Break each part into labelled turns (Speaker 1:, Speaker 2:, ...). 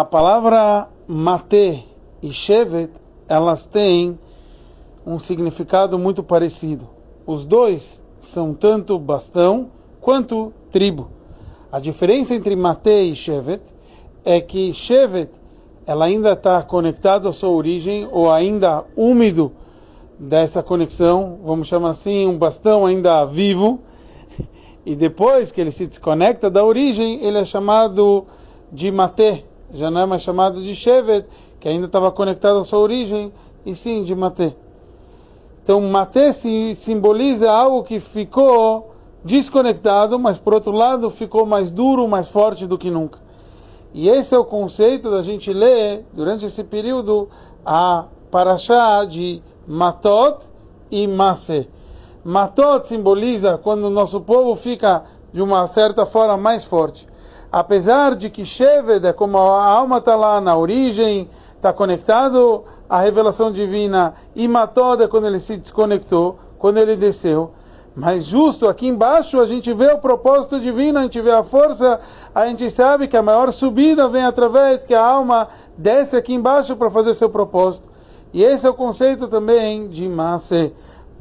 Speaker 1: A palavra mate e shevet, elas têm um significado muito parecido. Os dois são tanto bastão quanto tribo. A diferença entre mate e shevet é que shevet ela ainda está conectada à sua origem ou ainda úmido dessa conexão, vamos chamar assim, um bastão ainda vivo, e depois que ele se desconecta da origem, ele é chamado de Mate, já não é mais chamado de Shevet, que ainda estava conectado à sua origem, e sim de Mate. Então, Mate se simboliza algo que ficou desconectado, mas por outro lado ficou mais duro, mais forte do que nunca. E esse é o conceito da gente ler, durante esse período, a Parashá de Matot e Mase. Matot simboliza quando o nosso povo fica de uma certa forma mais forte. Apesar de que Sheved é como a alma está lá na origem, está conectado à revelação divina, e Matot é quando ele se desconectou, quando ele desceu. Mas justo aqui embaixo a gente vê o propósito divino, a gente vê a força, a gente sabe que a maior subida vem através que a alma desce aqui embaixo para fazer seu propósito. E esse é o conceito também de Masé.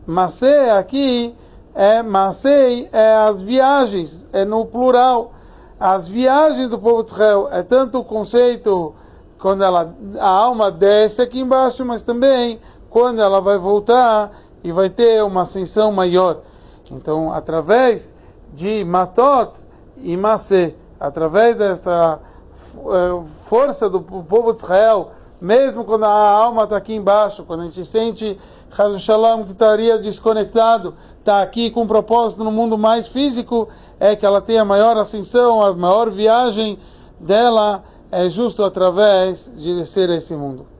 Speaker 1: Masé aqui é Masei é as viagens, é no plural. As viagens do povo de Israel é tanto o conceito quando ela, a alma desce aqui embaixo, mas também quando ela vai voltar e vai ter uma ascensão maior. Então, através de Matot e Masé, através dessa eh, força do povo de Israel, mesmo quando a alma está aqui embaixo, quando a gente sente Hazu Shalom que estaria desconectado, está aqui com um propósito no mundo mais físico, é que ela tem a maior ascensão, a maior viagem dela é justo através de a esse mundo.